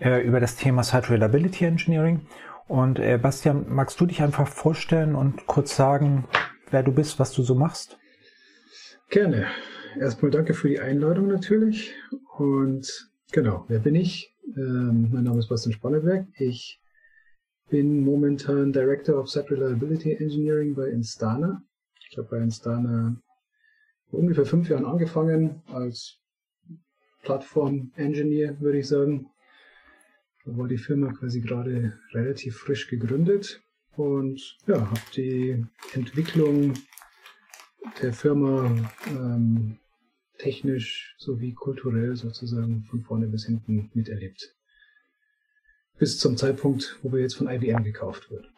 äh, über das Thema Site Reliability Engineering. Und äh, Bastian, magst du dich einfach vorstellen und kurz sagen, wer du bist, was du so machst? Gerne. Erstmal danke für die Einladung natürlich. Und genau, wer bin ich? Ähm, mein Name ist Bastian Spanneberg. Ich bin momentan Director of Site Reliability Engineering bei Instana. Ich habe bei Instana vor ungefähr fünf Jahren angefangen als Plattform-Engineer, würde ich sagen. Da war die Firma quasi gerade relativ frisch gegründet und ja, habe die Entwicklung der Firma ähm, technisch sowie kulturell sozusagen von vorne bis hinten miterlebt. Bis zum Zeitpunkt, wo wir jetzt von IBM gekauft wird.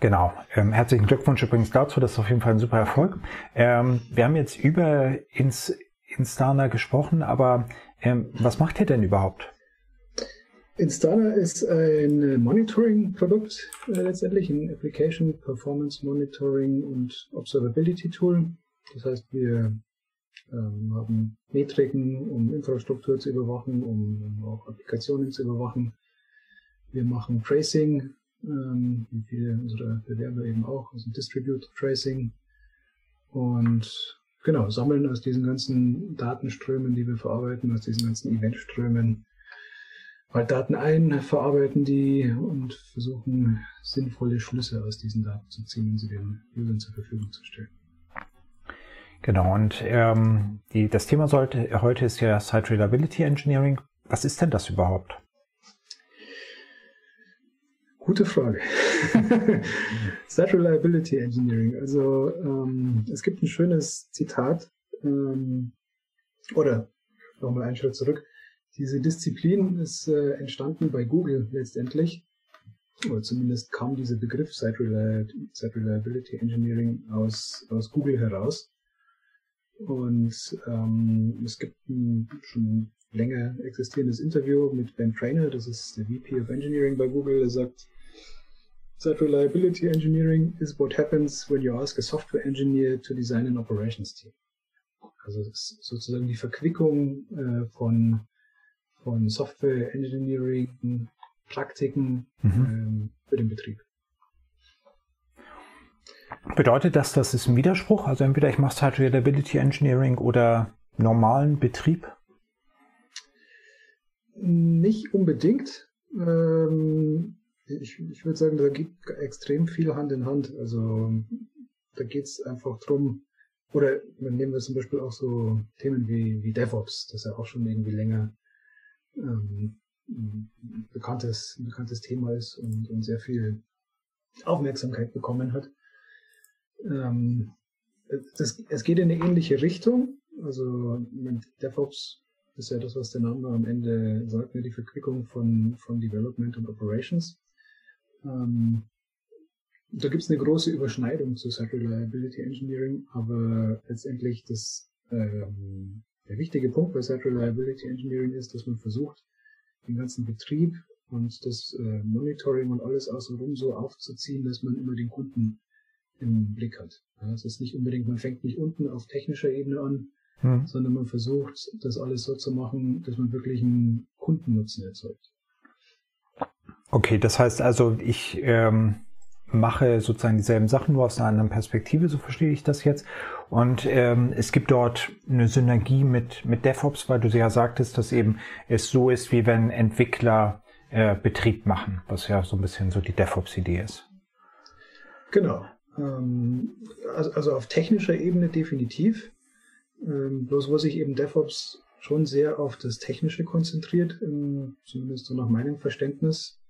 Genau. Ähm, herzlichen Glückwunsch übrigens dazu. Das ist auf jeden Fall ein super Erfolg. Ähm, wir haben jetzt über ins Instana gesprochen, aber ähm, was macht ihr denn überhaupt? Instana ist ein Monitoring-Produkt äh, letztendlich, ein Application Performance Monitoring und Observability Tool. Das heißt, wir ähm, haben Metriken, um Infrastruktur zu überwachen, um, um auch Applikationen zu überwachen. Wir machen Tracing, ähm, wie viele unserer Bewerber eben auch, also Distributed Tracing. Und genau, sammeln aus diesen ganzen Datenströmen, die wir verarbeiten, aus diesen ganzen Eventströmen, halt Daten ein, verarbeiten die und versuchen sinnvolle Schlüsse aus diesen Daten zu ziehen und sie den Usern zur Verfügung zu stellen. Genau, und ähm, die, das Thema sollte, heute ist ja Site Reliability Engineering. Was ist denn das überhaupt? Gute Frage. Site Reliability Engineering. Also ähm, es gibt ein schönes Zitat, ähm, oder nochmal einen Schritt zurück. Diese Disziplin ist äh, entstanden bei Google letztendlich, oder zumindest kam dieser Begriff Site, Reliability Engineering aus, aus Google heraus. Und ähm, es gibt ein schon länger existierendes Interview mit Ben Trainer, das ist der VP of Engineering bei Google, der sagt, Site Reliability Engineering is what happens when you ask a software engineer to design an operations team. Also sozusagen die Verquickung äh, von von Software Engineering Praktiken mhm. ähm, für den Betrieb. Bedeutet das, das ist ein Widerspruch? Also entweder ich mache Site Reliability Engineering oder normalen Betrieb? Nicht unbedingt. Ähm, ich, ich würde sagen, da geht extrem viel Hand in Hand. Also da geht es einfach drum, oder nehmen wir zum Beispiel auch so Themen wie, wie DevOps, das ja auch schon irgendwie länger ähm, ein bekanntes, ein bekanntes Thema ist und, und sehr viel Aufmerksamkeit bekommen hat. Ähm, das, es geht in eine ähnliche Richtung. Also DevOps ist ja das, was der Name am Ende sagt, ne, die Verquickung von, von Development und Operations. Ähm, da gibt es eine große Überschneidung zu Site Reliability Engineering, aber letztendlich das ähm, der wichtige Punkt bei Site Reliability Engineering ist, dass man versucht, den ganzen Betrieb und das äh, Monitoring und alles außenrum so aufzuziehen, dass man immer den Kunden im Blick hat. Ja, es ist nicht unbedingt, man fängt nicht unten auf technischer Ebene an, hm. sondern man versucht, das alles so zu machen, dass man wirklich einen Kundennutzen erzeugt. Okay, das heißt also, ich ähm, mache sozusagen dieselben Sachen, nur aus einer anderen Perspektive, so verstehe ich das jetzt. Und ähm, es gibt dort eine Synergie mit, mit DevOps, weil du ja sagtest, dass eben es so ist, wie wenn Entwickler äh, Betrieb machen, was ja so ein bisschen so die DevOps-Idee ist. Genau. Ähm, also, also auf technischer Ebene definitiv. Ähm, bloß wo sich eben DevOps schon sehr auf das Technische konzentriert, ähm, zumindest so nach meinem Verständnis.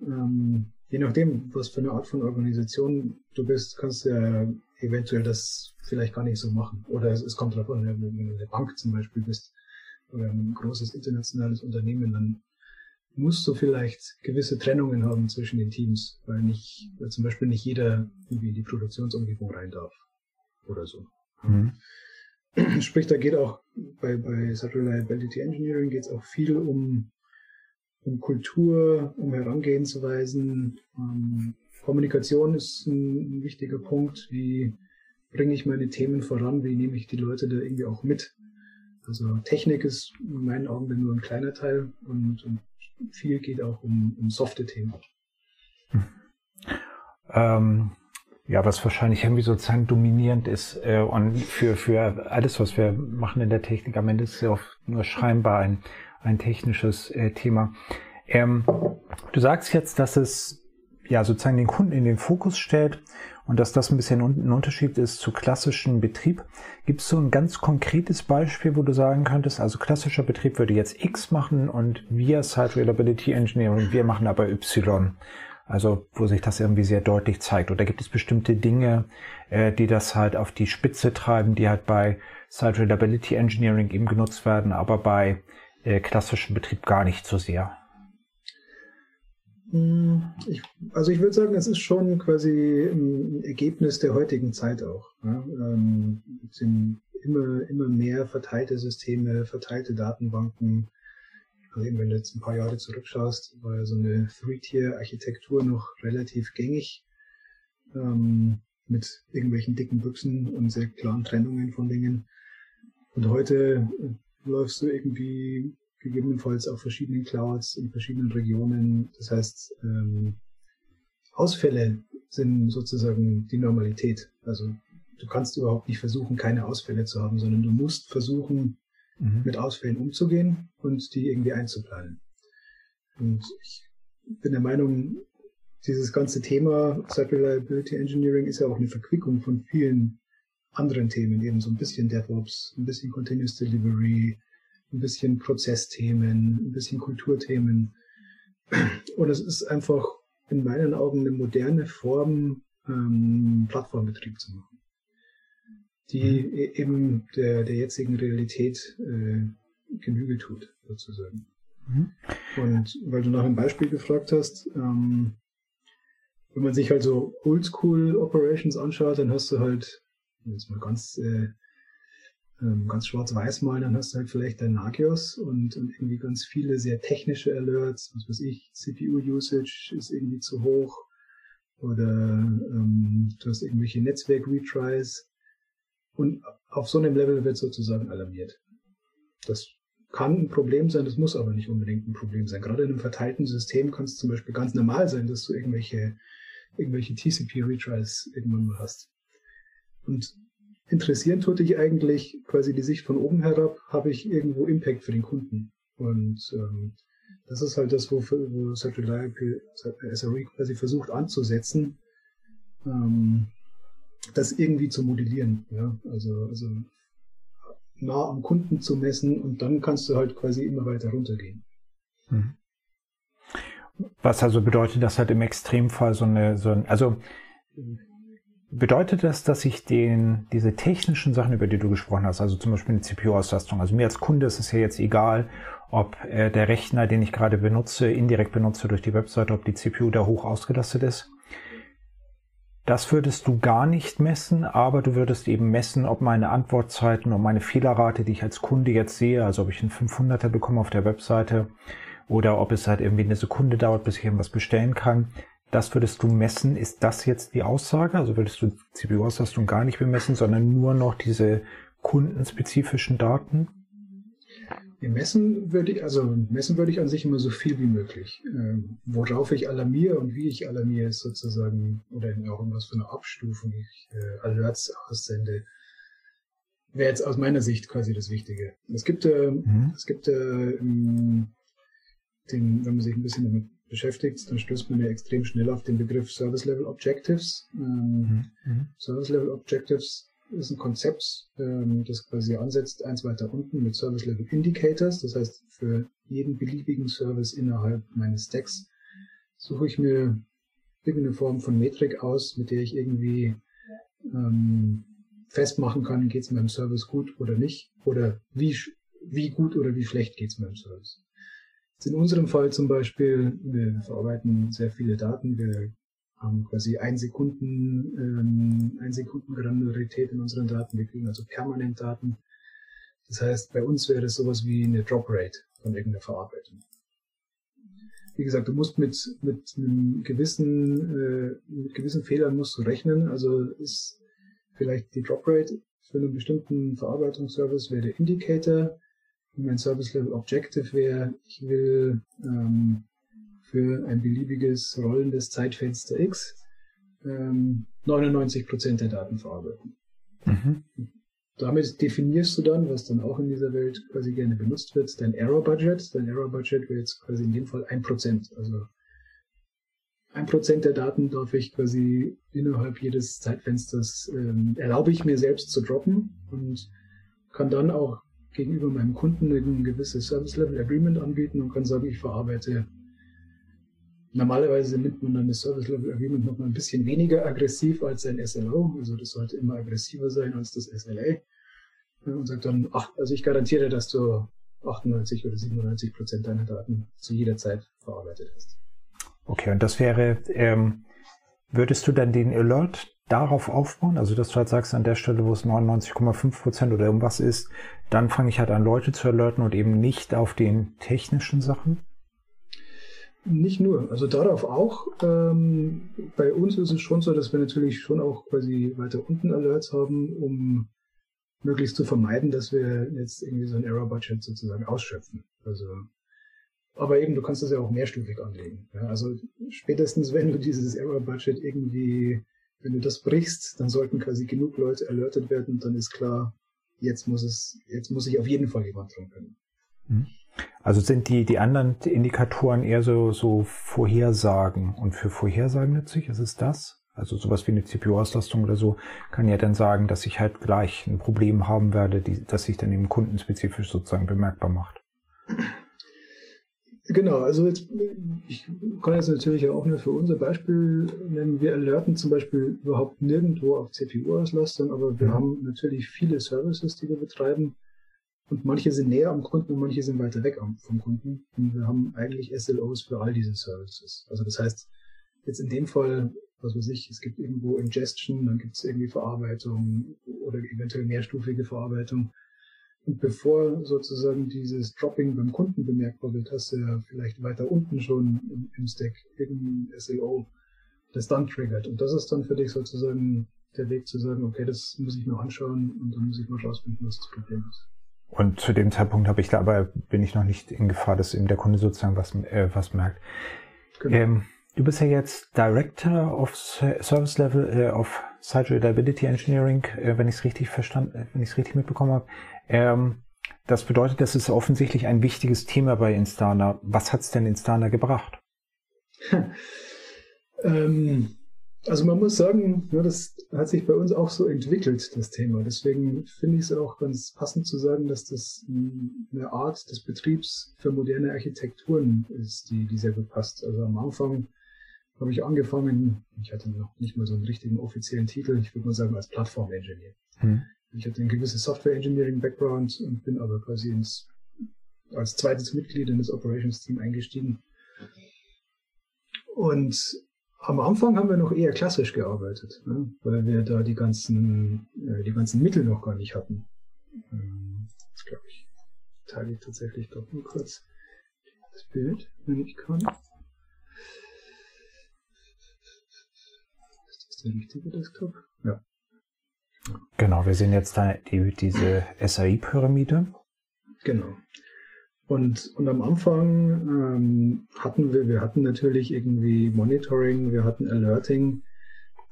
Ähm, je nachdem, was für eine Art von Organisation du bist, kannst du ja eventuell das vielleicht gar nicht so machen. Oder es, es kommt darauf an, wenn du eine Bank zum Beispiel bist oder ein großes internationales Unternehmen, dann musst du vielleicht gewisse Trennungen haben zwischen den Teams, weil nicht, weil zum Beispiel nicht jeder irgendwie in die Produktionsumgebung rein darf oder so. Mhm. Sprich, da geht auch bei, bei Site Reliability Engineering geht es auch viel um, um Kultur, um Herangehensweisen. Ähm, Kommunikation ist ein, wichtiger Punkt. Wie bringe ich meine Themen voran? Wie nehme ich die Leute da irgendwie auch mit? Also Technik ist in meinen Augen nur ein kleiner Teil und, und viel geht auch um, um softe Themen. Hm. Ähm, ja, was wahrscheinlich irgendwie sozusagen dominierend ist äh, und für, für alles, was wir machen in der Technik, am Ende ist es ja auch nur scheinbar ein, ein technisches äh, Thema. Ähm, du sagst jetzt, dass es ja sozusagen den Kunden in den Fokus stellt und dass das ein bisschen ein Unterschied ist zu klassischem Betrieb. Gibt es so ein ganz konkretes Beispiel, wo du sagen könntest, also klassischer Betrieb würde jetzt X machen und wir Site Reliability Engineering, wir machen aber Y. Also wo sich das irgendwie sehr deutlich zeigt. Oder gibt es bestimmte Dinge, äh, die das halt auf die Spitze treiben, die halt bei Site Reliability Engineering eben genutzt werden, aber bei äh, klassischem Betrieb gar nicht so sehr? Hm, ich, also ich würde sagen, es ist schon quasi ein Ergebnis der heutigen Zeit auch. Ja? Ähm, sind immer, immer mehr verteilte Systeme, verteilte Datenbanken, also eben, wenn du jetzt ein paar Jahre zurückschaust, war ja so eine Three-Tier-Architektur noch relativ gängig, ähm, mit irgendwelchen dicken Büchsen und sehr klaren Trennungen von Dingen. Und heute läufst du irgendwie gegebenenfalls auf verschiedenen Clouds in verschiedenen Regionen. Das heißt, ähm, Ausfälle sind sozusagen die Normalität. Also du kannst überhaupt nicht versuchen, keine Ausfälle zu haben, sondern du musst versuchen, mhm. mit Ausfällen umzugehen und die irgendwie einzuplanen. Und ich bin der Meinung, dieses ganze Thema Site Reliability Engineering ist ja auch eine Verquickung von vielen anderen Themen, eben so ein bisschen DevOps, ein bisschen Continuous Delivery, ein bisschen Prozessthemen, ein bisschen Kulturthemen. Und es ist einfach in meinen Augen eine moderne Form, ähm, Plattformbetrieb zu machen die mhm. E-, eben der, der jetzigen Realität äh, Genüge tut, sozusagen. Mhm. Und weil du nach einem Beispiel gefragt hast, ähm, wenn man sich halt so Oldschool Operations anschaut, dann hast du halt, jetzt mal ganz, äh, ähm, ganz schwarz-weiß malen, dann hast du halt vielleicht dein Nagios und, und irgendwie ganz viele sehr technische Alerts, was weiß ich, CPU-Usage ist irgendwie zu hoch oder ähm, du hast irgendwelche Netzwerk-Retries und auf so einem Level wird sozusagen alarmiert. Das kann ein Problem sein, das muss aber nicht unbedingt ein Problem sein. Gerade in einem verteilten System kann es zum Beispiel ganz normal sein, dass du irgendwelche, irgendwelche TCP-Retries irgendwann mal hast. Und interessieren tut dich eigentlich quasi die Sicht von oben herab, habe ich irgendwo Impact für den Kunden. Und ähm, das ist halt das, wo, wo SRE quasi versucht anzusetzen. Ähm, das irgendwie zu modellieren. Ja? Also, also nah am Kunden zu messen und dann kannst du halt quasi immer weiter runtergehen. Mhm. Was also bedeutet das halt im Extremfall so eine, so ein, also bedeutet das, dass ich den, diese technischen Sachen, über die du gesprochen hast, also zum Beispiel eine CPU-Auslastung, also mir als Kunde ist es ja jetzt egal, ob äh, der Rechner, den ich gerade benutze, indirekt benutze durch die Webseite, ob die CPU da hoch ausgelastet ist. Das würdest du gar nicht messen, aber du würdest eben messen, ob meine Antwortzeiten und meine Fehlerrate, die ich als Kunde jetzt sehe, also ob ich einen 500er bekomme auf der Webseite oder ob es halt irgendwie eine Sekunde dauert, bis ich irgendwas bestellen kann, das würdest du messen. Ist das jetzt die Aussage? Also würdest du CPU-Auslastung gar nicht bemessen, sondern nur noch diese kundenspezifischen Daten? Messen würde ich, also messen würde ich an sich immer so viel wie möglich. Ähm, worauf ich alarmiere und wie ich alarmiere, ist sozusagen, oder auch in was für eine Abstufung ich äh, Alerts aussende, wäre jetzt aus meiner Sicht quasi das Wichtige. Es gibt, äh, mhm. es gibt äh, den, wenn man sich ein bisschen damit beschäftigt, dann stößt man ja extrem schnell auf den Begriff Service Level Objectives. Ähm, mhm. mhm. Service Level Objectives ist ein Konzept, ähm, das quasi ansetzt, eins weiter unten mit Service Level Indicators. Das heißt, für jeden beliebigen Service innerhalb meines Stacks suche ich mir irgendeine Form von Metrik aus, mit der ich irgendwie ähm, festmachen kann, geht es meinem Service gut oder nicht, oder wie, wie gut oder wie schlecht geht es meinem Service. In unserem Fall zum Beispiel, wir verarbeiten sehr viele Daten, wir haben quasi ein Sekunden, ähm, ein Sekunden Granularität in unseren Daten, wir kriegen also permanent Daten. Das heißt, bei uns wäre das sowas wie eine Drop Rate von irgendeiner Verarbeitung. Wie gesagt, du musst mit, mit einem gewissen, äh, mit gewissen Fehlern musst du rechnen. Also ist vielleicht die Drop Rate für einen bestimmten Verarbeitungsservice wäre der Indicator. Mein Service Level Objective wäre, ich will ähm, für ein beliebiges rollendes Zeitfenster X ähm, 99% der Daten verarbeiten. Mhm. Damit definierst du dann, was dann auch in dieser Welt quasi gerne benutzt wird, dein Error Budget. Dein Error Budget wäre jetzt quasi in dem Fall 1%. Also 1% der Daten darf ich quasi innerhalb jedes Zeitfensters, ähm, erlaube ich mir selbst zu droppen und kann dann auch gegenüber meinem Kunden ein gewisses Service Level Agreement anbieten und kann sagen, ich verarbeite. Normalerweise nimmt man dann das Service Level Agreement noch mal ein bisschen weniger aggressiv als ein SLO. Also das sollte immer aggressiver sein als das SLA. Und sagt dann, ach, also ich garantiere, dass du 98 oder 97 Prozent deiner Daten zu jeder Zeit verarbeitet hast. Okay, und das wäre, ähm, würdest du dann den Alert darauf aufbauen? Also, dass du halt sagst, an der Stelle, wo es 99,5 Prozent oder irgendwas ist, dann fange ich halt an, Leute zu alerten und eben nicht auf den technischen Sachen? Nicht nur, also darauf auch. Ähm, bei uns ist es schon so, dass wir natürlich schon auch quasi weiter unten Alerts haben, um möglichst zu vermeiden, dass wir jetzt irgendwie so ein Error-Budget sozusagen ausschöpfen. Also aber eben, du kannst das ja auch mehrstufig anlegen. Ja, also spätestens, wenn du dieses Error-Budget irgendwie, wenn du das brichst, dann sollten quasi genug Leute alertet werden und dann ist klar, jetzt muss es, jetzt muss sich auf jeden Fall jemand dran können. Mhm. Also sind die, die anderen Indikatoren eher so, so Vorhersagen und für Vorhersagen nützlich? Ist es das? Also sowas wie eine CPU-Auslastung oder so kann ja dann sagen, dass ich halt gleich ein Problem haben werde, die, das sich dann eben kundenspezifisch sozusagen bemerkbar macht. Genau, also jetzt, ich kann jetzt natürlich auch nur für unser Beispiel nennen. Wir alerten zum Beispiel überhaupt nirgendwo auf CPU-Auslastung, aber wir mhm. haben natürlich viele Services, die wir betreiben. Und manche sind näher am Kunden und manche sind weiter weg vom Kunden. Und wir haben eigentlich SLOs für all diese Services. Also das heißt, jetzt in dem Fall, was weiß ich, es gibt irgendwo Ingestion, dann gibt es irgendwie Verarbeitung oder eventuell mehrstufige Verarbeitung. Und bevor sozusagen dieses Dropping beim Kunden bemerkbar wird, hast du ja vielleicht weiter unten schon im, im Stack irgendein SEO, das dann triggert. Und das ist dann für dich sozusagen der Weg zu sagen, okay, das muss ich mir anschauen und dann muss ich mal rausfinden, was das Problem ist. Und zu dem Zeitpunkt habe ich da aber bin ich noch nicht in Gefahr, dass eben der Kunde sozusagen was, äh, was merkt. Genau. Ähm, du bist ja jetzt Director of Service Level äh, of Site Reliability Engineering, äh, wenn ich es richtig verstanden, äh, wenn ich es richtig mitbekommen habe. Ähm, das bedeutet, das ist offensichtlich ein wichtiges Thema bei Instana. Was hat es denn Instana gebracht? ähm, also man muss sagen, das hat sich bei uns auch so entwickelt, das Thema. Deswegen finde ich es auch ganz passend zu sagen, dass das eine Art des Betriebs für moderne Architekturen ist, die, die sehr gut passt. Also am Anfang habe ich angefangen, ich hatte noch nicht mal so einen richtigen offiziellen Titel, ich würde mal sagen als Plattform-Engineer. Hm. Ich hatte ein gewisses Software Engineering Background und bin aber quasi ins, als zweites Mitglied in das Operations Team eingestiegen. Und am Anfang haben wir noch eher klassisch gearbeitet, ne? weil wir da die ganzen, äh, die ganzen Mittel noch gar nicht hatten. Ähm, das glaube ich, teile ich tatsächlich doch nur kurz das Bild, wenn ich kann. Ist der richtige Desktop? Ja. Genau, wir sehen jetzt da die, diese SAI-Pyramide. Genau. Und, und am Anfang ähm, hatten wir, wir hatten natürlich irgendwie Monitoring, wir hatten Alerting,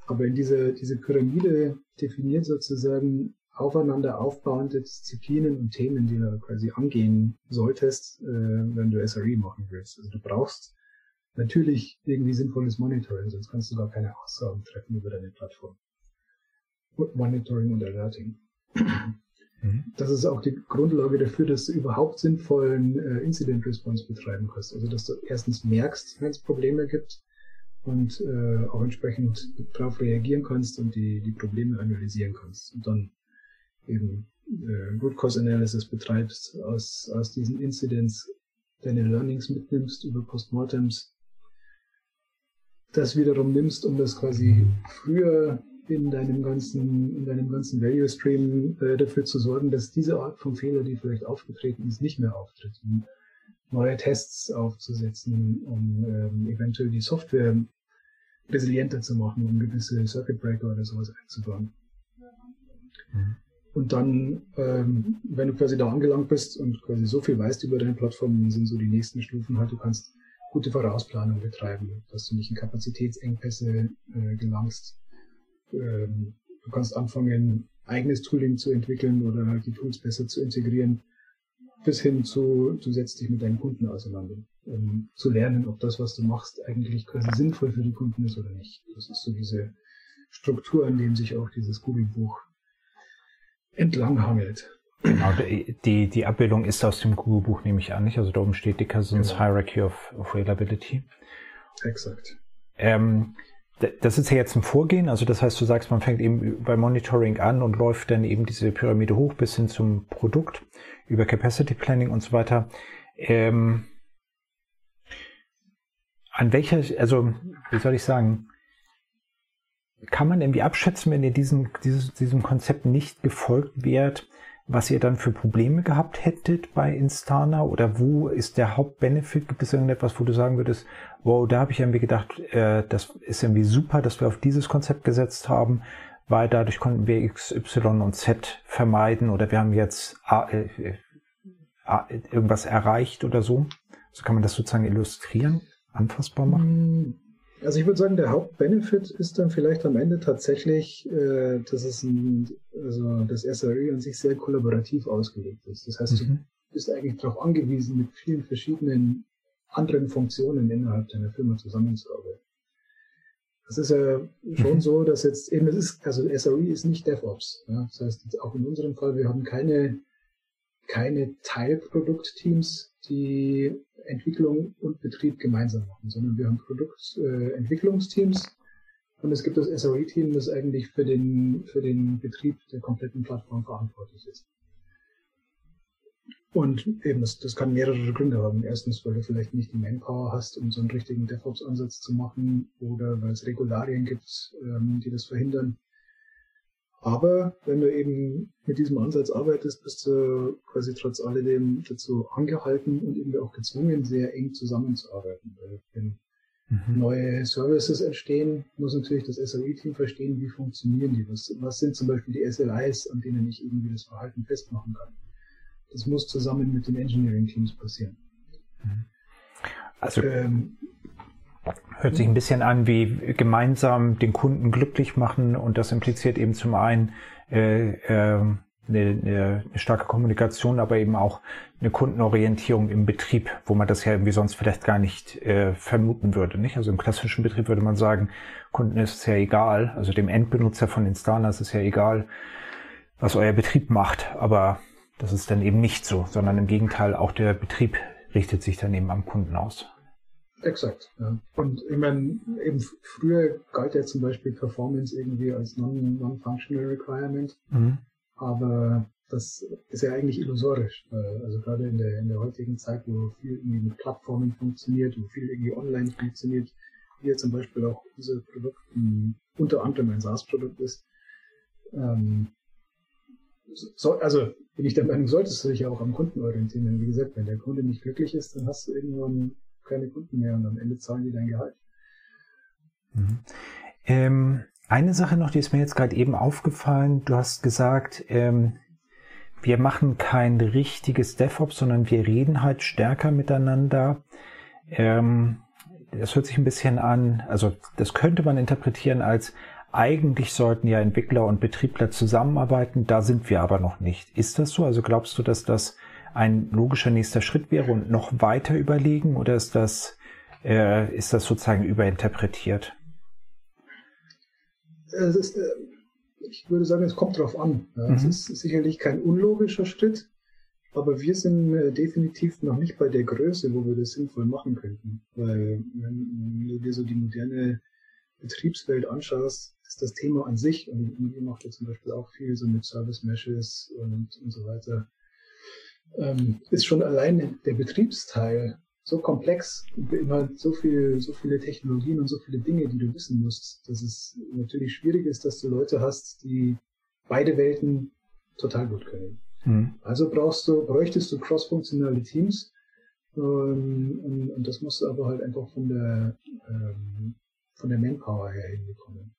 aber in dieser diese Pyramide definiert sozusagen aufeinander aufbauende Disziplinen und Themen, die du quasi angehen solltest, äh, wenn du SRE machen willst. Also du brauchst natürlich irgendwie sinnvolles Monitoring, sonst kannst du gar keine Aussagen treffen über deine Plattform. Monitoring und Alerting. Mhm. Das ist auch die Grundlage dafür, dass du überhaupt sinnvollen äh, Incident Response betreiben kannst. Also dass du erstens merkst, wenn es Probleme gibt und äh, auch entsprechend darauf reagieren kannst und die, die Probleme analysieren kannst und dann eben äh, Root Cause Analysis betreibst, aus, aus diesen Incidents deine Learnings mitnimmst über Postmortems, das wiederum nimmst, um das quasi früher in deinem ganzen, in deinem ganzen Value Stream äh, dafür zu sorgen, dass diese Art von Fehler, die vielleicht aufgetreten ist, nicht mehr auftritt. Um neue Tests aufzusetzen, um ähm, eventuell die Software resilienter zu machen, um gewisse Circuit Breaker oder sowas einzubauen. Mhm. Und dann, ähm, wenn du quasi da angelangt bist und quasi so viel weißt über deine Plattform, sind so die nächsten Stufen halt, du kannst gute Vorausplanung betreiben, dass du nicht in Kapazitätsengpässe äh, gelangst. Ähm, du kannst anfangen, eigenes Tooling zu entwickeln oder die Tools besser zu integrieren, bis hin zu, du setzt dich mit deinen Kunden auseinander, um zu lernen, ob das, was du machst, eigentlich quasi sinnvoll für die Kunden ist oder nicht. Das ist so diese Struktur, an dem sich auch dieses Google-Buch entlanghangelt. Genau, die, die Abbildung ist aus dem Google-Buch, nehme ich an, nicht? Also da oben steht Dickersons genau. Hierarchy of, Reliability. Exakt. Ähm, das ist ja jetzt ein Vorgehen, also das heißt, du sagst, man fängt eben bei Monitoring an und läuft dann eben diese Pyramide hoch bis hin zum Produkt über Capacity Planning und so weiter. Ähm, an welcher, also wie soll ich sagen, kann man irgendwie abschätzen, wenn ihr diesen, dieses, diesem Konzept nicht gefolgt wärt, was ihr dann für Probleme gehabt hättet bei Instana oder wo ist der Hauptbenefit? Gibt es irgendetwas, wo du sagen würdest, wow, da habe ich irgendwie gedacht, äh, das ist irgendwie super, dass wir auf dieses Konzept gesetzt haben, weil dadurch konnten wir X, Y und Z vermeiden oder wir haben jetzt A, äh, A, irgendwas erreicht oder so. So kann man das sozusagen illustrieren, anfassbar machen. Also ich würde sagen, der Hauptbenefit ist dann vielleicht am Ende tatsächlich, äh, dass es ein, also das SRE an sich sehr kollaborativ ausgelegt ist. Das heißt, mhm. du bist eigentlich darauf angewiesen, mit vielen verschiedenen anderen Funktionen innerhalb deiner Firma zusammenzuarbeiten. Das ist ja schon mhm. so, dass jetzt eben es ist, also SRE ist nicht DevOps. Ja? Das heißt, auch in unserem Fall, wir haben keine, keine Teilproduktteams, die Entwicklung und Betrieb gemeinsam machen, sondern wir haben Produktentwicklungsteams äh, und es gibt das SRE-Team, das eigentlich für den, für den Betrieb der kompletten Plattform verantwortlich ist. Und eben, das, das kann mehrere Gründe haben. Erstens, weil du vielleicht nicht die Manpower hast, um so einen richtigen DevOps-Ansatz zu machen, oder weil es Regularien gibt, ähm, die das verhindern. Aber wenn du eben mit diesem Ansatz arbeitest, bist du quasi trotz alledem dazu angehalten und eben auch gezwungen, sehr eng zusammenzuarbeiten. Weil wenn mhm. neue Services entstehen, muss natürlich das SRE-Team verstehen, wie funktionieren die. Was, was sind zum Beispiel die SLIs, an denen ich irgendwie das Verhalten festmachen kann. Das muss zusammen mit den Engineering-Teams passieren. Mhm. Also ähm, Hört sich ein bisschen an wie gemeinsam den Kunden glücklich machen und das impliziert eben zum einen äh, äh, eine, eine starke Kommunikation, aber eben auch eine Kundenorientierung im Betrieb, wo man das ja irgendwie sonst vielleicht gar nicht äh, vermuten würde. Nicht? Also im klassischen Betrieb würde man sagen, Kunden ist es ja egal, also dem Endbenutzer von Instana ist es ja egal, was euer Betrieb macht, aber das ist dann eben nicht so, sondern im Gegenteil, auch der Betrieb richtet sich dann eben am Kunden aus. Exakt. Ja. Und ich meine, eben früher galt ja zum Beispiel Performance irgendwie als non-functional non requirement, mhm. aber das ist ja eigentlich illusorisch. Also gerade in der, in der heutigen Zeit, wo viel irgendwie mit Plattformen funktioniert, wo viel irgendwie online funktioniert, wie zum Beispiel auch unser Produkt unter anderem ein SaaS-Produkt ist. Ähm, so, also bin ich der Meinung, solltest du dich ja auch am Kunden orientieren. Wie gesagt, wenn der Kunde nicht glücklich ist, dann hast du irgendwann keine Kunden mehr und am Ende zahlen die dein Gehalt. Mhm. Ähm, eine Sache noch, die ist mir jetzt gerade eben aufgefallen. Du hast gesagt, ähm, wir machen kein richtiges DevOps, sondern wir reden halt stärker miteinander. Ähm, das hört sich ein bisschen an, also das könnte man interpretieren als eigentlich sollten ja Entwickler und Betriebler zusammenarbeiten, da sind wir aber noch nicht. Ist das so? Also glaubst du, dass das ein logischer nächster Schritt wäre und noch weiter überlegen oder ist das, äh, ist das sozusagen überinterpretiert? Ist, äh, ich würde sagen, es kommt darauf an. Ja. Mhm. Es ist sicherlich kein unlogischer Schritt, aber wir sind äh, definitiv noch nicht bei der Größe, wo wir das sinnvoll machen könnten. Weil wenn, wenn du dir so die moderne Betriebswelt anschaust, ist das Thema an sich, und ihr macht ja zum Beispiel auch viel so mit Service Meshes und, und so weiter, ähm, ist schon allein der Betriebsteil so komplex, beinhaltet so viel, so viele Technologien und so viele Dinge, die du wissen musst, dass es natürlich schwierig ist, dass du Leute hast, die beide Welten total gut können. Mhm. Also brauchst du, bräuchtest du cross-funktionale Teams, ähm, und, und, das musst du aber halt einfach von der, ähm, von der Manpower her hinbekommen.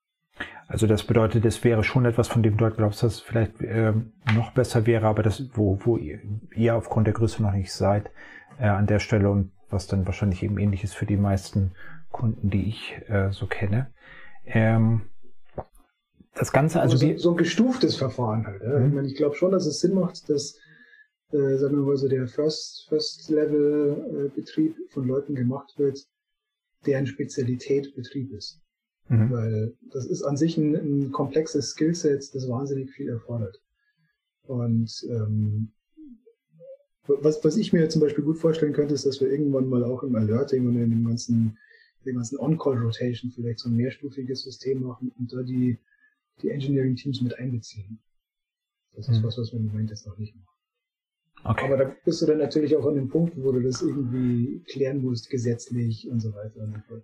Also das bedeutet, es wäre schon etwas, von dem du halt glaubst, dass es vielleicht ähm, noch besser wäre, aber das, wo, wo ihr aufgrund der Größe noch nicht seid, äh, an der Stelle und was dann wahrscheinlich eben ähnlich ist für die meisten Kunden, die ich äh, so kenne. Ähm, das Ganze, also, also so, so, ein gestuftes Verfahren halt. Ja? Mhm. Ich meine, ich glaube schon, dass es Sinn macht, dass äh, sagen wir mal so der First, First Level äh, Betrieb von Leuten gemacht wird, deren Spezialität Betrieb ist. Mhm. Weil das ist an sich ein, ein komplexes Skillset, das wahnsinnig viel erfordert. Und ähm, was, was ich mir zum Beispiel gut vorstellen könnte, ist, dass wir irgendwann mal auch im Alerting und in dem ganzen, dem ganzen On-Call-Rotation vielleicht so ein mehrstufiges System machen und da die, die Engineering-Teams mit einbeziehen. Das ist mhm. was, was wir im Moment jetzt noch nicht machen. Okay. Aber da bist du dann natürlich auch an dem Punkt, wo du das irgendwie klären musst, gesetzlich und so weiter und so fort.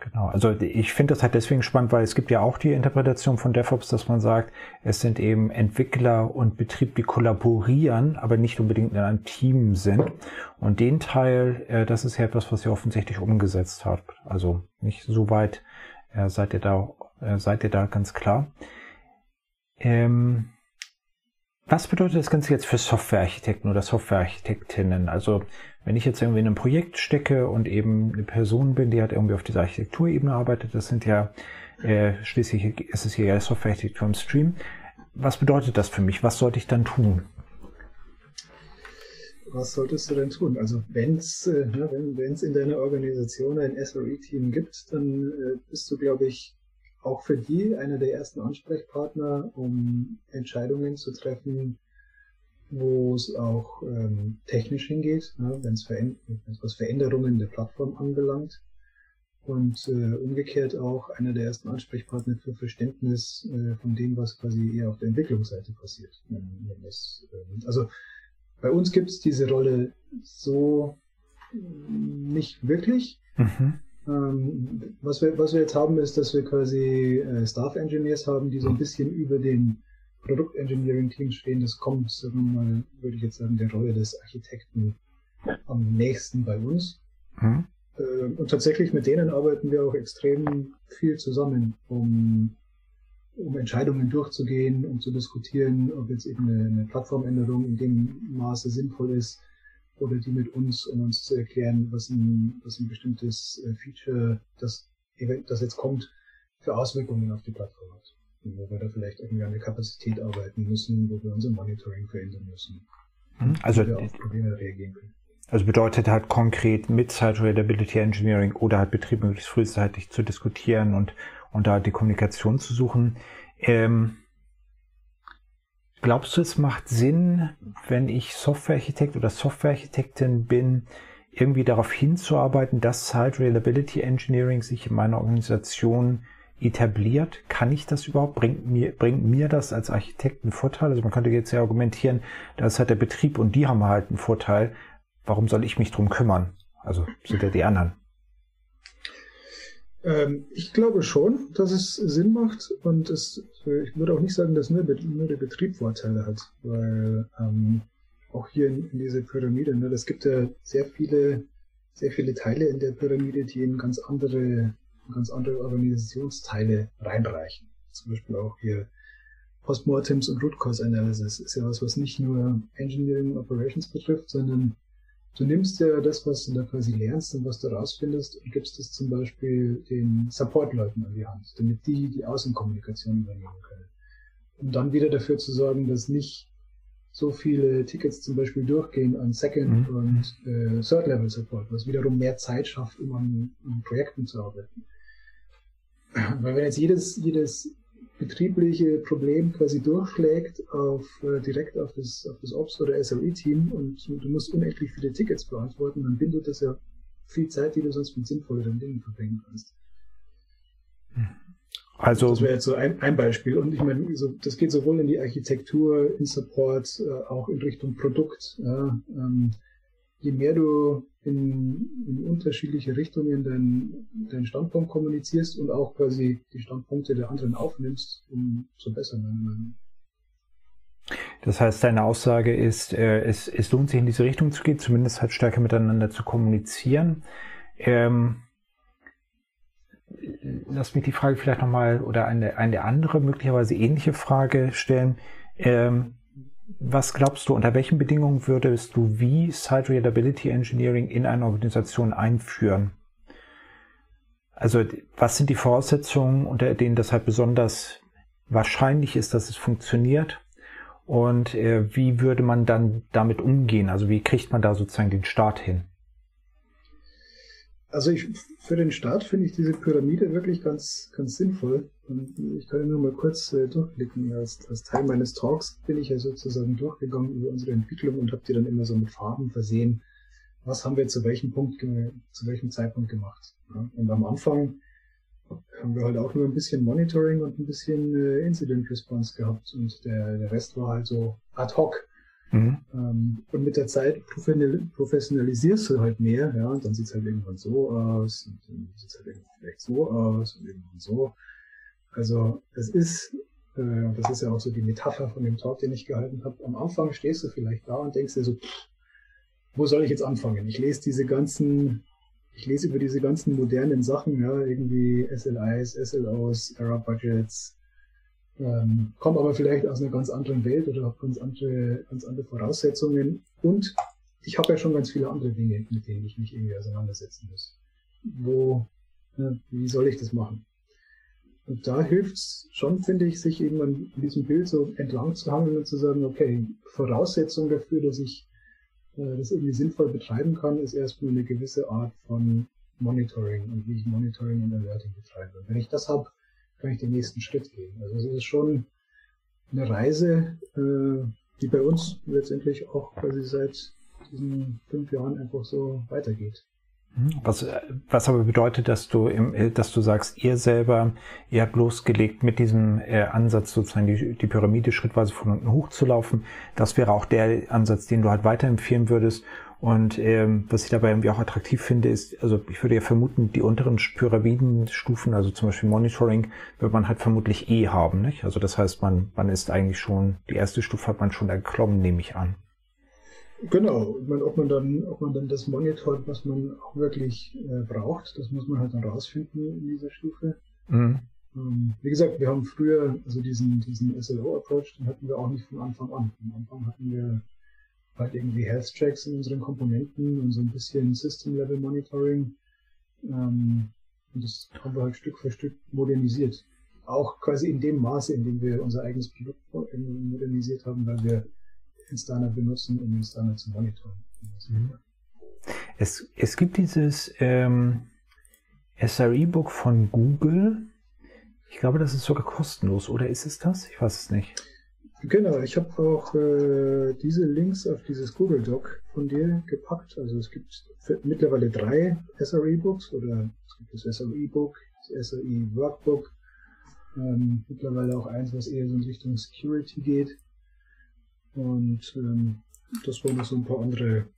Genau, also ich finde das halt deswegen spannend, weil es gibt ja auch die Interpretation von DevOps, dass man sagt, es sind eben Entwickler und Betrieb, die kollaborieren, aber nicht unbedingt in einem Team sind. Und den Teil, äh, das ist ja etwas, was ihr offensichtlich umgesetzt habt. Also nicht so weit äh, seid ihr da, äh, seid ihr da ganz klar. Ähm, was bedeutet das Ganze jetzt für Softwarearchitekten oder Softwarearchitektinnen? Also wenn ich jetzt irgendwie in einem Projekt stecke und eben eine Person bin, die halt irgendwie auf dieser Architekturebene arbeitet, das sind ja äh, schließlich ist es hier ja Softwarearchitektur im Stream. Was bedeutet das für mich? Was sollte ich dann tun? Was solltest du denn tun? Also wenn's, äh, ne, wenn es in deiner Organisation ein SRE-Team gibt, dann äh, bist du, glaube ich, auch für die einer der ersten Ansprechpartner, um Entscheidungen zu treffen, wo es auch ähm, technisch hingeht, ne, wenn es veränd was Veränderungen der Plattform anbelangt. Und äh, umgekehrt auch einer der ersten Ansprechpartner für Verständnis äh, von dem, was quasi eher auf der Entwicklungsseite passiert. Das, äh, also bei uns gibt es diese Rolle so nicht wirklich. Mhm. Ähm, was, wir, was wir jetzt haben, ist, dass wir quasi äh, Staff Engineers haben, die so ein mhm. bisschen über den Produkt Engineering Team stehen. Das kommt, sagen wir mal, würde ich jetzt sagen, der Rolle des Architekten am nächsten bei uns. Mhm. Und tatsächlich mit denen arbeiten wir auch extrem viel zusammen, um, um Entscheidungen durchzugehen, um zu diskutieren, ob jetzt eben eine, eine Plattformänderung in dem Maße sinnvoll ist, oder die mit uns, um uns zu erklären, was ein, was ein bestimmtes äh, Feature, das, das jetzt kommt, für Auswirkungen auf die Plattform hat. Und wo wir da vielleicht irgendwie an der Kapazität arbeiten müssen, wo wir unser Monitoring verändern müssen. Mhm. Also, wir auf Probleme reagieren können. Also bedeutet halt konkret mit Site Reliability Engineering oder halt Betrieb möglichst frühzeitig zu diskutieren und, und da die Kommunikation zu suchen. Ähm, Glaubst du, es macht Sinn, wenn ich Softwarearchitekt oder Softwarearchitektin bin, irgendwie darauf hinzuarbeiten, dass Site Reliability Engineering sich in meiner Organisation etabliert? Kann ich das überhaupt? Bringt mir, bringt mir das als Architekt einen Vorteil? Also man könnte jetzt ja argumentieren, da ist halt der Betrieb und die haben halt einen Vorteil. Warum soll ich mich drum kümmern? Also sind ja die anderen. Ähm, ich glaube schon, dass es Sinn macht und es, ich würde auch nicht sagen, dass nur, der Betrieb Vorteile hat, weil ähm, auch hier in, in dieser Pyramide, ne, es gibt ja sehr viele, sehr viele Teile in der Pyramide, die in ganz andere, ganz andere Organisationsteile reinreichen. Zum Beispiel auch hier Postmortems und Root Cause Analysis ist ja was, was nicht nur Engineering Operations betrifft, sondern Du nimmst ja das, was du da quasi lernst und was du rausfindest und gibst es zum Beispiel den Support-Leuten an die Hand, damit die die Außenkommunikation übernehmen können. Um dann wieder dafür zu sorgen, dass nicht so viele Tickets zum Beispiel durchgehen an Second- mhm. und äh, Third-Level-Support, was wiederum mehr Zeit schafft, um an, an Projekten zu arbeiten. Weil wenn jetzt jedes, jedes betriebliche Problem quasi durchschlägt auf äh, direkt auf das, auf das Ops oder SRE-Team und du musst unendlich viele Tickets beantworten, dann bindet das ja viel Zeit, die du sonst mit sinnvolleren Dingen verbringen kannst. Also das wäre jetzt so ein, ein Beispiel. Und ich meine, so, das geht sowohl in die Architektur, in Support, äh, auch in Richtung Produkt. Ja, ähm, je mehr du in, in unterschiedliche Richtungen deinen dein Standpunkt kommunizierst und auch quasi die Standpunkte der anderen aufnimmst, umso besser. Das heißt, deine Aussage ist, äh, es, es lohnt sich in diese Richtung zu gehen, zumindest halt stärker miteinander zu kommunizieren. Ähm, lass mich die Frage vielleicht nochmal oder eine, eine andere, möglicherweise ähnliche Frage stellen. Ähm, was glaubst du, unter welchen Bedingungen würdest du wie Site Reliability Engineering in eine Organisation einführen? Also was sind die Voraussetzungen, unter denen das halt besonders wahrscheinlich ist, dass es funktioniert? Und äh, wie würde man dann damit umgehen? Also wie kriegt man da sozusagen den Start hin? Also ich, für den Start finde ich diese Pyramide wirklich ganz, ganz sinnvoll. Und ich kann nur mal kurz äh, durchblicken. Als, als Teil meines Talks bin ich ja sozusagen durchgegangen über unsere Entwicklung und habe die dann immer so mit Farben versehen. Was haben wir zu welchem Punkt, zu welchem Zeitpunkt gemacht? Ja? Und am Anfang haben wir halt auch nur ein bisschen Monitoring und ein bisschen äh, Incident Response gehabt und der, der Rest war halt so ad hoc. Mhm. Ähm, und mit der Zeit professionalisierst du halt mehr, ja, und dann sieht es halt irgendwann so aus, und dann sieht es halt vielleicht so aus und irgendwann so. Also es ist, äh, das ist ja auch so die Metapher von dem Talk, den ich gehalten habe. Am Anfang stehst du vielleicht da und denkst dir so, pff, wo soll ich jetzt anfangen? Ich lese diese ganzen, ich lese über diese ganzen modernen Sachen, ja, irgendwie SLIs, SLOs, Error Budgets, ähm, komme aber vielleicht aus einer ganz anderen Welt oder habe ganz andere, ganz andere Voraussetzungen und ich habe ja schon ganz viele andere Dinge, mit denen ich mich irgendwie auseinandersetzen muss. Wo, ja, wie soll ich das machen? Und da hilft es schon, finde ich, sich eben an diesem Bild so entlang zu hangeln und zu sagen, okay, Voraussetzung dafür, dass ich äh, das irgendwie sinnvoll betreiben kann, ist erstmal eine gewisse Art von Monitoring und wie ich Monitoring und Alerting betreibe. Und wenn ich das habe, kann ich den nächsten Schritt gehen. Also es ist schon eine Reise, äh, die bei uns letztendlich auch quasi seit diesen fünf Jahren einfach so weitergeht. Mhm. Was, was aber bedeutet, dass du, im, dass du sagst, ihr selber, ihr habt losgelegt mit diesem äh, Ansatz sozusagen die, die Pyramide schrittweise von unten hochzulaufen. Das wäre auch der Ansatz, den du halt weiterempfehlen würdest. Und ähm, was ich dabei irgendwie auch attraktiv finde, ist, also ich würde ja vermuten, die unteren Pyramidenstufen, also zum Beispiel Monitoring, wird man halt vermutlich eh haben, nicht? Also das heißt, man, man ist eigentlich schon, die erste Stufe hat man schon erklommen, nehme ich an. Genau, ich meine, ob man dann, ob man dann das monitort, was man auch wirklich äh, braucht, das muss man halt dann rausfinden in dieser Stufe. Mhm. Ähm, wie gesagt, wir haben früher, also diesen, diesen SLO-Approach, den hatten wir auch nicht von Anfang an. Am Anfang hatten wir halt irgendwie Health Checks in unseren Komponenten und so ein bisschen System Level Monitoring. Ähm, und das haben wir halt Stück für Stück modernisiert. Auch quasi in dem Maße, in dem wir unser eigenes Produkt modernisiert haben, weil wir Instana benutzen, um Instana zu monitoren. Mhm. Es, es gibt dieses ähm, SRE-Book von Google. Ich glaube, das ist sogar kostenlos, oder ist es das? Ich weiß es nicht. Genau, ich habe auch äh, diese Links auf dieses Google Doc von dir gepackt. Also es gibt mittlerweile drei SRE-Books oder es gibt das SRE-Book, das SRE-Workbook, ähm, mittlerweile auch eins, was eher so in Richtung Security geht. Und ähm, das waren noch so ein paar andere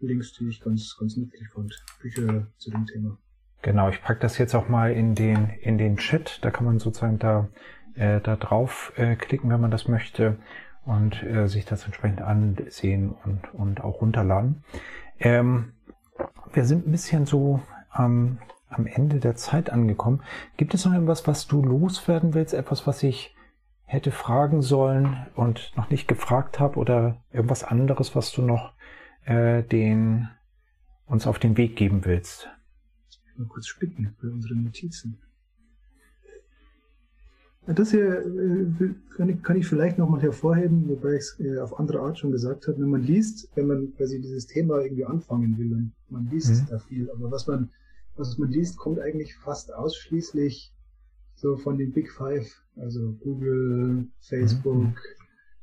Links, die ich ganz, ganz nützlich fand. Bücher zu dem Thema. Genau, ich packe das jetzt auch mal in den, in den Chat. Da kann man sozusagen da äh, da drauf äh, klicken, wenn man das möchte und äh, sich das entsprechend ansehen und, und auch runterladen. Ähm, wir sind ein bisschen so am, am Ende der Zeit angekommen. Gibt es noch etwas, was du loswerden willst? Etwas, was ich hätte fragen sollen und noch nicht gefragt habe oder irgendwas anderes, was du noch äh, den uns auf den Weg geben willst? Mal kurz spicken bei unseren Notizen. Das hier äh, kann ich, kann ich vielleicht nochmal hervorheben, wobei ich es äh, auf andere Art schon gesagt habe. Wenn man liest, wenn man quasi dieses Thema irgendwie anfangen will, dann man liest mhm. da viel, aber was man, was man liest, kommt eigentlich fast ausschließlich so von den Big Five, also Google, Facebook, mhm.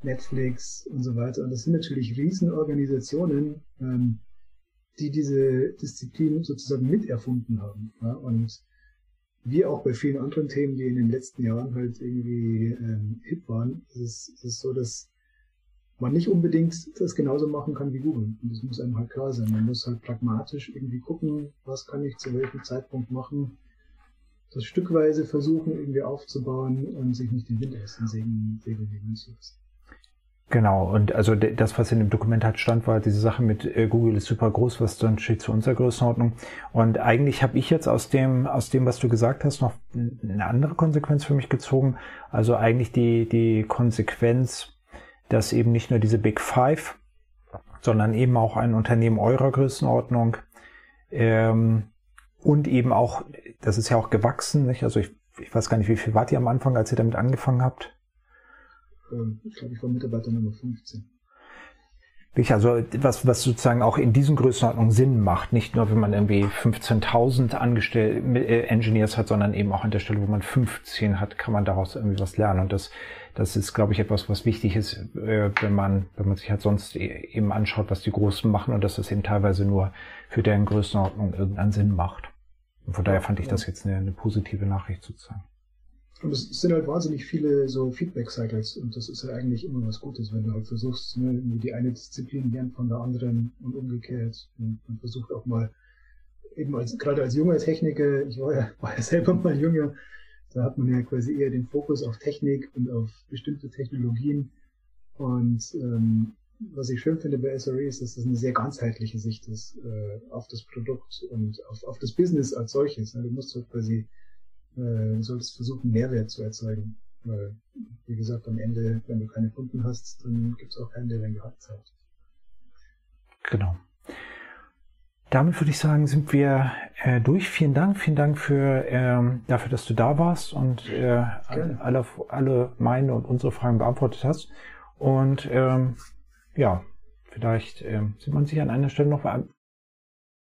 Netflix und so weiter. Und das sind natürlich Riesenorganisationen, ähm, die diese Disziplin sozusagen miterfunden haben. Ja? Und wie auch bei vielen anderen Themen, die in den letzten Jahren halt irgendwie ähm, hip waren, ist es ist so, dass man nicht unbedingt das genauso machen kann wie Google. Und das muss einem halt klar sein. Man muss halt pragmatisch irgendwie gucken, was kann ich zu welchem Zeitpunkt machen, das stückweise versuchen irgendwie aufzubauen und sich nicht den Wind aus den Segeln nehmen zu lassen. Genau, und also das, was in dem Dokument halt stand, war diese Sache mit äh, Google ist super groß, was dann steht zu unserer Größenordnung. Und eigentlich habe ich jetzt aus dem, aus dem, was du gesagt hast, noch eine andere Konsequenz für mich gezogen. Also eigentlich die, die Konsequenz, dass eben nicht nur diese Big Five, sondern eben auch ein Unternehmen eurer Größenordnung ähm, und eben auch, das ist ja auch gewachsen, nicht? Also ich, ich weiß gar nicht, wie viel wart ihr am Anfang, als ihr damit angefangen habt? Ähm, ich glaube, ich war Mitarbeiter Nummer 15. Also was, was sozusagen auch in diesen Größenordnungen Sinn macht, nicht nur wenn man irgendwie 15.000 angestellte äh, Engineers hat, sondern eben auch an der Stelle, wo man 15 hat, kann man daraus irgendwie was lernen. Und das, das ist, glaube ich, etwas, was wichtig ist, äh, wenn man, wenn man sich halt sonst e-, eben anschaut, was die Großen machen und dass das eben teilweise nur für deren Größenordnung irgendeinen Sinn macht. Und von daher fand ich das jetzt eine, eine positive Nachricht sozusagen. Und es sind halt wahnsinnig viele so Feedback-Cycles und das ist ja eigentlich immer was Gutes, wenn du halt versuchst, ne, die eine Disziplin lernt von der anderen und umgekehrt und man versucht auch mal eben als, gerade als junger Techniker, ich war ja, war ja selber mal jünger, da hat man ja quasi eher den Fokus auf Technik und auf bestimmte Technologien und ähm, was ich schön finde bei SRE ist, dass das eine sehr ganzheitliche Sicht ist äh, auf das Produkt und auf, auf das Business als solches. Ne? Du musst halt quasi äh, solltest versuchen, Mehrwert zu erzeugen. Weil, wie gesagt, am Ende, wenn du keine Kunden hast, dann gibt es auch keinen, der dein Gehalt zahlt. Genau. Damit würde ich sagen, sind wir äh, durch. Vielen Dank, vielen Dank für ähm, dafür, dass du da warst und äh, alle, alle meine und unsere Fragen beantwortet hast. Und ähm, ja, vielleicht ähm, sieht man sich an einer Stelle noch